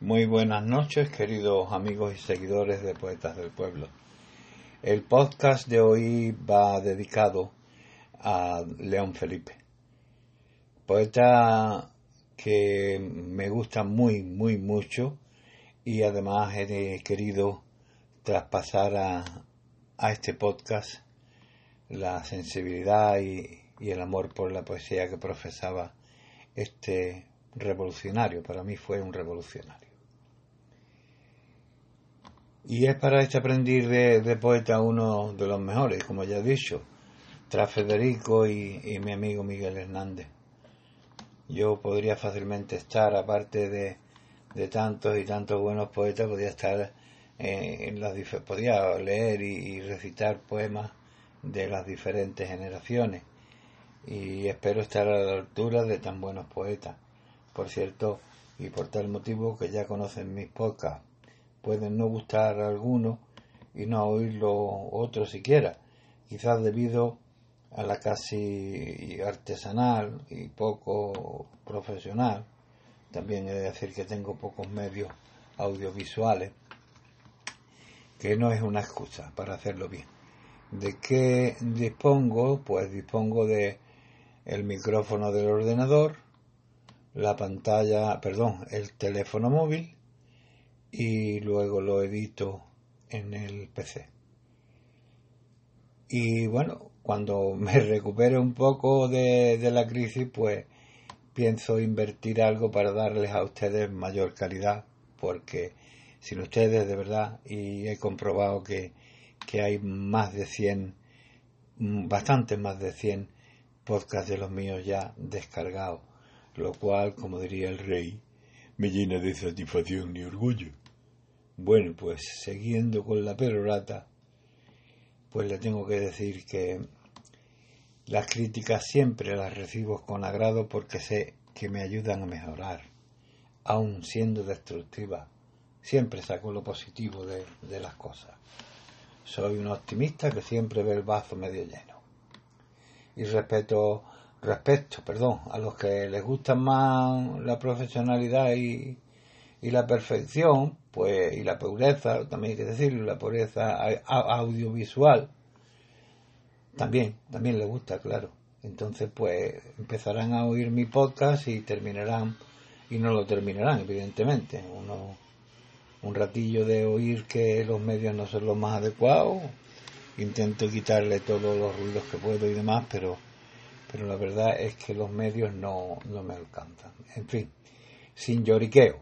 Muy buenas noches, queridos amigos y seguidores de Poetas del Pueblo. El podcast de hoy va dedicado a León Felipe, poeta que me gusta muy, muy mucho y además he querido traspasar a, a este podcast la sensibilidad y, y el amor por la poesía que profesaba este revolucionario. Para mí fue un revolucionario. Y es para este aprendiz de, poeta uno de los mejores, como ya he dicho, tras Federico y, mi amigo Miguel Hernández. Yo podría fácilmente estar, aparte de, tantos y tantos buenos poetas, podría estar en las podría leer y, recitar poemas de las diferentes generaciones y espero estar a la altura de tan buenos poetas. Por cierto, y por tal motivo que ya conocen mis podcasts, pueden no gustar a algunos y no oírlo otros siquiera, quizás debido a la casi artesanal y poco profesional, también he de decir que tengo pocos medios audiovisuales, que no es una excusa para hacerlo bien. ¿De qué dispongo? Pues dispongo de el micrófono del ordenador, la pantalla, perdón, el teléfono móvil y luego lo edito en el PC. Y bueno, cuando me recupere un poco de, la crisis, pues pienso invertir algo para darles a ustedes mayor calidad, porque sin ustedes de verdad, y he comprobado que, que hay más de 100, bastante más de 100 podcasts de los míos ya descargados, lo cual, como diría el rey, me llena de satisfacción y orgullo. Bueno, pues siguiendo con la perorata, pues le tengo que decir que las críticas siempre las recibo con agrado porque sé que me ayudan a mejorar, aun siendo destructivas. Siempre saco lo positivo de, de las cosas. Soy un optimista que siempre ve el vaso medio lleno. Y respeto, respeto, perdón, a los que les gusta más la profesionalidad y, y la perfección, pues, y la pureza, también hay que decirlo, la pureza audiovisual, también, también le gusta, claro. Entonces, pues, empezarán a oír mi podcast y terminarán, y no lo terminarán, evidentemente. Uno, un ratillo de oír que los medios no son los más adecuados, intento quitarle todos los ruidos que puedo y demás, pero, pero la verdad es que los medios no, no me alcanzan. En fin, sin lloriqueo.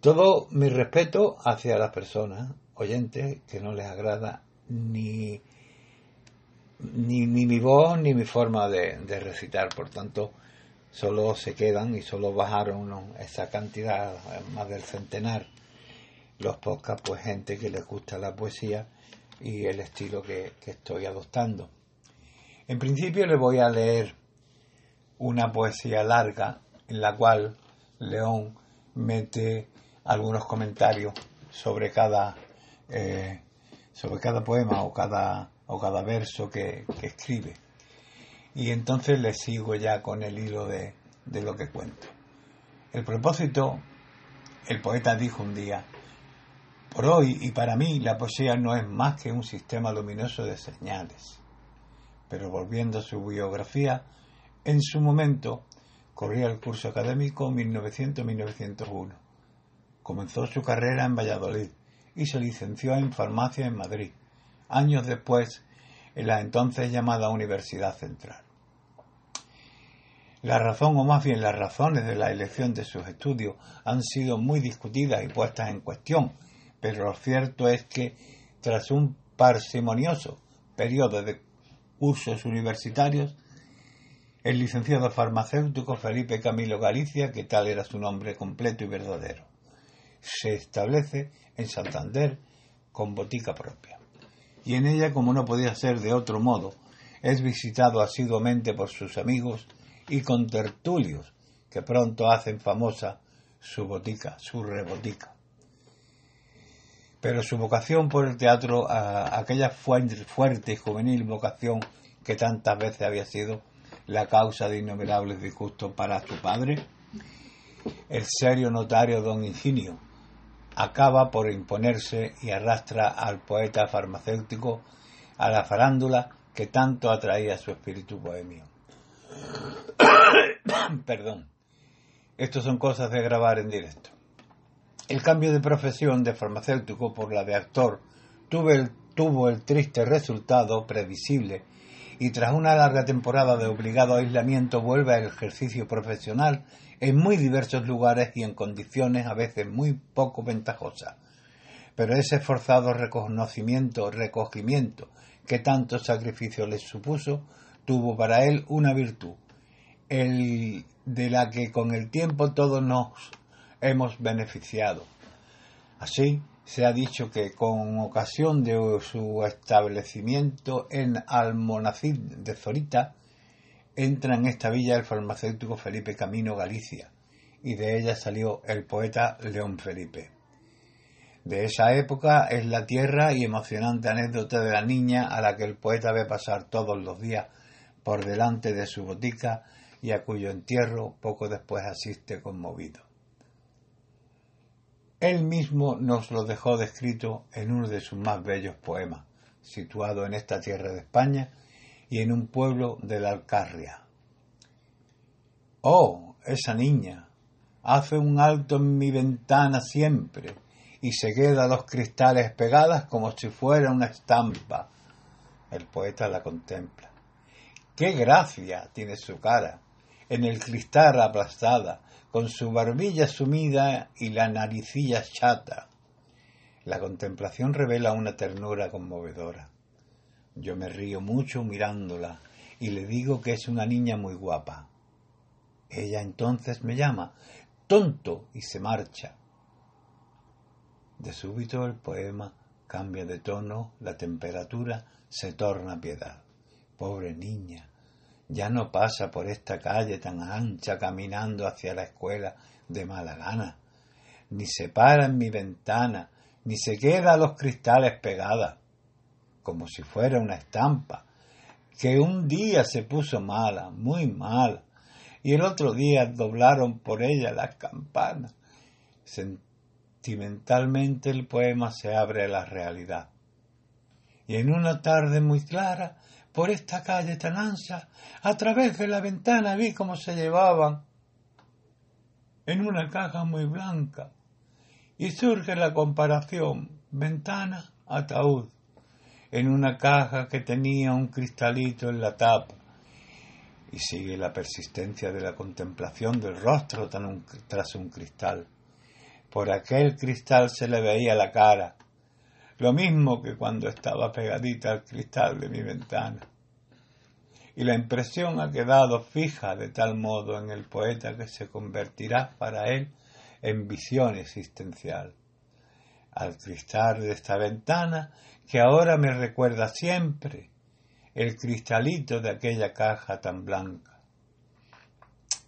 Todo mi respeto hacia las personas oyentes que no les agrada ni, ni, mi voz ni mi forma de, recitar. Por tanto, solo se quedan y solo bajaron esa cantidad, más del centenar, los podcasts, pues gente que les gusta la poesía y el estilo que, que estoy adoptando. En principio le voy a leer una poesía larga en la cual León mete algunos comentarios sobre cada eh, sobre cada poema o cada o cada verso que, escribe. Y entonces le sigo ya con el hilo de, de lo que cuento. El propósito el poeta dijo un día por hoy y para mí la poesía no es más que un sistema luminoso de señales pero volviendo a su biografía en su momento corría el curso académico 1900-1901 Comenzó su carrera en Valladolid y se licenció en farmacia en Madrid, años después en la entonces llamada Universidad Central. La razón, o más bien las razones de la elección de sus estudios, han sido muy discutidas y puestas en cuestión, pero lo cierto es que, tras un parsimonioso periodo de cursos universitarios, el licenciado farmacéutico Felipe Camilo Galicia, que tal era su nombre completo y verdadero, se establece en Santander con botica propia. Y en ella, como no podía ser de otro modo, es visitado asiduamente por sus amigos y con tertulios que pronto hacen famosa su botica, su rebotica. Pero su vocación por el teatro, aquella fuerte y juvenil vocación que tantas veces había sido la causa de innumerables disgustos para su padre, el serio notario don Ingenio acaba por imponerse y arrastra al poeta farmacéutico a la farándula que tanto atraía su espíritu bohemio. Perdón. Estos son cosas de grabar en directo. El cambio de profesión de farmacéutico por la de actor tuvo el, triste resultado previsible y tras una larga temporada de obligado aislamiento vuelve al ejercicio profesional en muy diversos lugares y en condiciones a veces muy poco ventajosas. Pero ese esforzado reconocimiento, recogimiento que tanto sacrificio les supuso, tuvo para él una virtud, el de la que con el tiempo todos nos hemos beneficiado. Así, se ha dicho que con ocasión de su establecimiento en Almonacid de Zorita, entra en esta villa el farmacéutico Felipe Camino Galicia, y de ella salió el poeta León Felipe. De esa época es la tierra y emocionante anécdota de la niña a la que el poeta ve pasar todos los días por delante de su botica y a cuyo entierro poco después asiste conmovido. Él mismo nos lo dejó descrito en uno de sus más bellos poemas, situado en esta tierra de España y en un pueblo de la Alcarria. Oh, esa niña, hace un alto en mi ventana siempre y se queda los cristales pegadas como si fuera una estampa. El poeta la contempla. ¡Qué gracia tiene su cara! En el cristal aplastada, con su barbilla sumida y la naricilla chata. La contemplación revela una ternura conmovedora. Yo me río mucho mirándola y le digo que es una niña muy guapa. Ella entonces me llama tonto y se marcha. De súbito el poema cambia de tono, la temperatura se torna piedad. Pobre niña, ya no pasa por esta calle tan ancha caminando hacia la escuela de mala gana, ni se para en mi ventana, ni se queda a los cristales pegada, como si fuera una estampa, que un día se puso mala, muy mala, y el otro día doblaron por ella las campanas. Sentimentalmente el poema se abre a la realidad. Y en una tarde muy clara por esta calle tan ancha, a través de la ventana vi cómo se llevaban en una caja muy blanca. Y surge la comparación, ventana, ataúd, en una caja que tenía un cristalito en la tapa. Y sigue la persistencia de la contemplación del rostro tras un cristal. Por aquel cristal se le veía la cara, lo mismo que cuando estaba pegadita al cristal de mi ventana. Y la impresión ha quedado fija de tal modo en el poeta que se convertirá para él en visión existencial. Al cristal de esta ventana que ahora me recuerda siempre el cristalito de aquella caja tan blanca.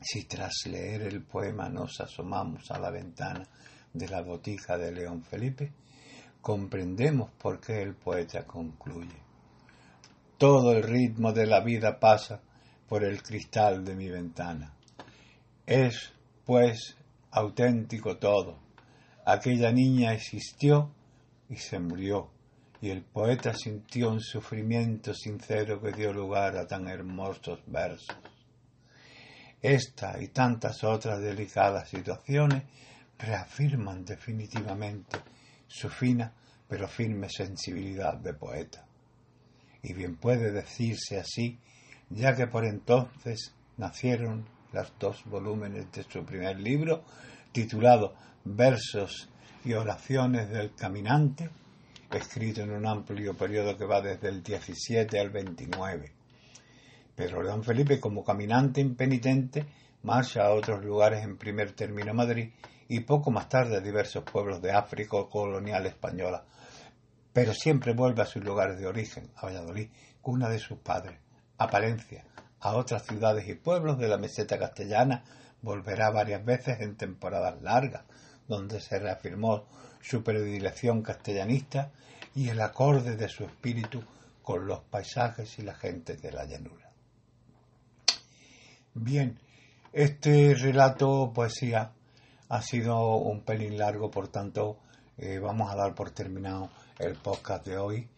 Si tras leer el poema nos asomamos a la ventana de la botija de León Felipe, comprendemos por qué el poeta concluye. Todo el ritmo de la vida pasa por el cristal de mi ventana. Es, pues, auténtico todo. Aquella niña existió y se murió, y el poeta sintió un sufrimiento sincero que dio lugar a tan hermosos versos. Esta y tantas otras delicadas situaciones reafirman definitivamente su fina pero firme sensibilidad de poeta. Y bien puede decirse así, ya que por entonces nacieron los dos volúmenes de su primer libro, titulado Versos y oraciones del caminante, escrito en un amplio periodo que va desde el 17 al 29. Pero León Felipe, como caminante impenitente, marcha a otros lugares en primer término Madrid y poco más tarde a diversos pueblos de África colonial española, pero siempre vuelve a sus lugares de origen, a Valladolid, cuna de sus padres, a Palencia, a otras ciudades y pueblos de la meseta castellana, volverá varias veces en temporadas largas, donde se reafirmó su predilección castellanista y el acorde de su espíritu con los paisajes y la gente de la llanura. Bien, este relato poesía ha sido un pelín largo, por tanto, eh, vamos a dar por terminado el podcast de hoy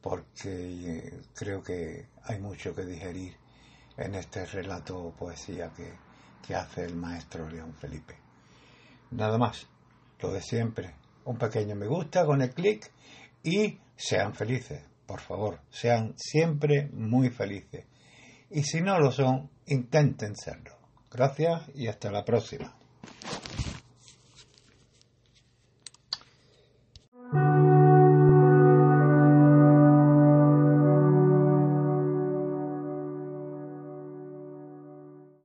porque eh, creo que hay mucho que digerir en este relato poesía que, que hace el maestro León Felipe. Nada más, lo de siempre, un pequeño me gusta con el clic y sean felices, por favor, sean siempre muy felices. Y si no lo son, intenten serlo. Gracias y hasta la próxima.